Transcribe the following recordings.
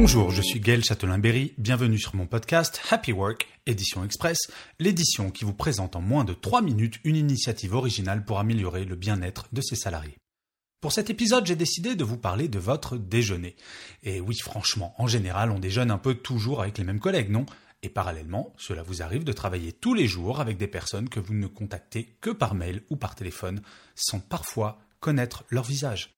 Bonjour, je suis Gaël Châtelain-Berry, bienvenue sur mon podcast Happy Work, édition express, l'édition qui vous présente en moins de 3 minutes une initiative originale pour améliorer le bien-être de ses salariés. Pour cet épisode, j'ai décidé de vous parler de votre déjeuner. Et oui, franchement, en général, on déjeune un peu toujours avec les mêmes collègues, non? Et parallèlement, cela vous arrive de travailler tous les jours avec des personnes que vous ne contactez que par mail ou par téléphone, sans parfois connaître leur visage.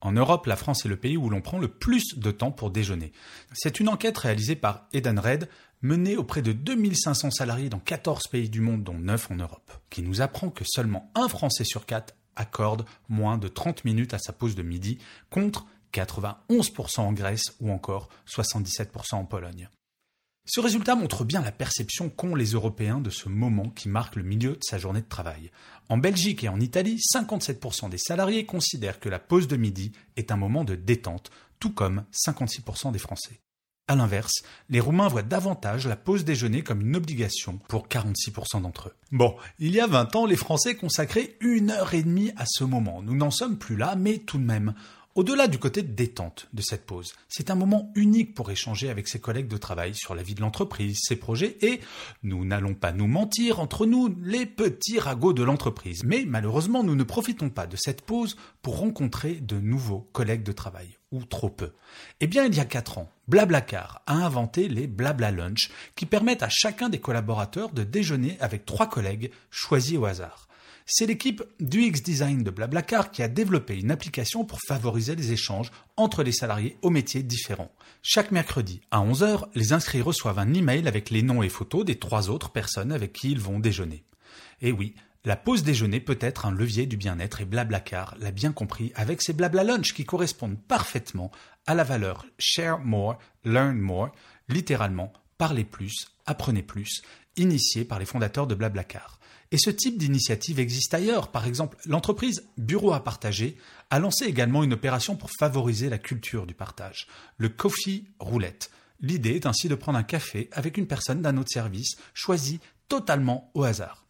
En Europe, la France est le pays où l'on prend le plus de temps pour déjeuner. C'est une enquête réalisée par Edenred, menée auprès de 2500 salariés dans 14 pays du monde, dont 9 en Europe, qui nous apprend que seulement un Français sur 4 accorde moins de 30 minutes à sa pause de midi, contre 91% en Grèce ou encore 77% en Pologne. Ce résultat montre bien la perception qu'ont les Européens de ce moment qui marque le milieu de sa journée de travail. En Belgique et en Italie, 57% des salariés considèrent que la pause de midi est un moment de détente, tout comme 56% des Français. A l'inverse, les Roumains voient davantage la pause déjeuner comme une obligation pour 46% d'entre eux. Bon, il y a 20 ans, les Français consacraient une heure et demie à ce moment. Nous n'en sommes plus là, mais tout de même. Au-delà du côté détente de cette pause, c'est un moment unique pour échanger avec ses collègues de travail sur la vie de l'entreprise, ses projets et, nous n'allons pas nous mentir, entre nous, les petits ragots de l'entreprise. Mais malheureusement, nous ne profitons pas de cette pause pour rencontrer de nouveaux collègues de travail, ou trop peu. Eh bien, il y a quatre ans, Blablacar a inventé les Blabla Lunch qui permettent à chacun des collaborateurs de déjeuner avec trois collègues choisis au hasard. C'est l'équipe du X-Design de Blablacar qui a développé une application pour favoriser les échanges entre les salariés aux métiers différents. Chaque mercredi à 11h, les inscrits reçoivent un email avec les noms et photos des trois autres personnes avec qui ils vont déjeuner. Et oui, la pause déjeuner peut être un levier du bien-être et Blablacar l'a bien compris avec ses Blabla Lunch qui correspondent parfaitement à la valeur Share More, Learn More, littéralement parlez plus, apprenez plus, initiée par les fondateurs de Blablacar. Et ce type d'initiative existe ailleurs. Par exemple, l'entreprise Bureau à partager a lancé également une opération pour favoriser la culture du partage, le Coffee Roulette. L'idée est ainsi de prendre un café avec une personne d'un autre service, choisie totalement au hasard.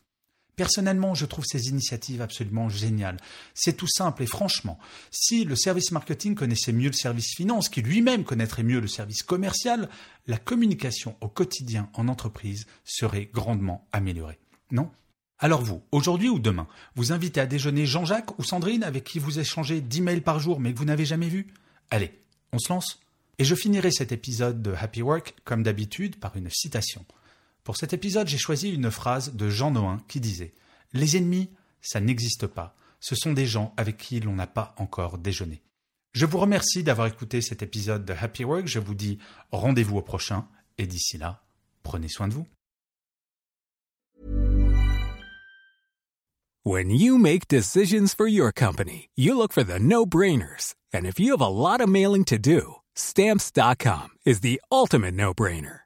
Personnellement, je trouve ces initiatives absolument géniales. C'est tout simple et franchement, si le service marketing connaissait mieux le service finance, qui lui-même connaîtrait mieux le service commercial, la communication au quotidien en entreprise serait grandement améliorée. Non? Alors vous, aujourd'hui ou demain, vous invitez à déjeuner Jean-Jacques ou Sandrine avec qui vous échangez 10 mails par jour mais que vous n'avez jamais vu Allez, on se lance? Et je finirai cet épisode de Happy Work, comme d'habitude, par une citation. Pour cet épisode, j'ai choisi une phrase de Jean Noin qui disait Les ennemis, ça n'existe pas. Ce sont des gens avec qui l'on n'a pas encore déjeuné. Je vous remercie d'avoir écouté cet épisode de Happy Work. Je vous dis rendez-vous au prochain. Et d'ici là, prenez soin de vous. When you make decisions for your company, you look for the no-brainers. And if you have a lot of mailing to do, stamps.com is the ultimate no-brainer.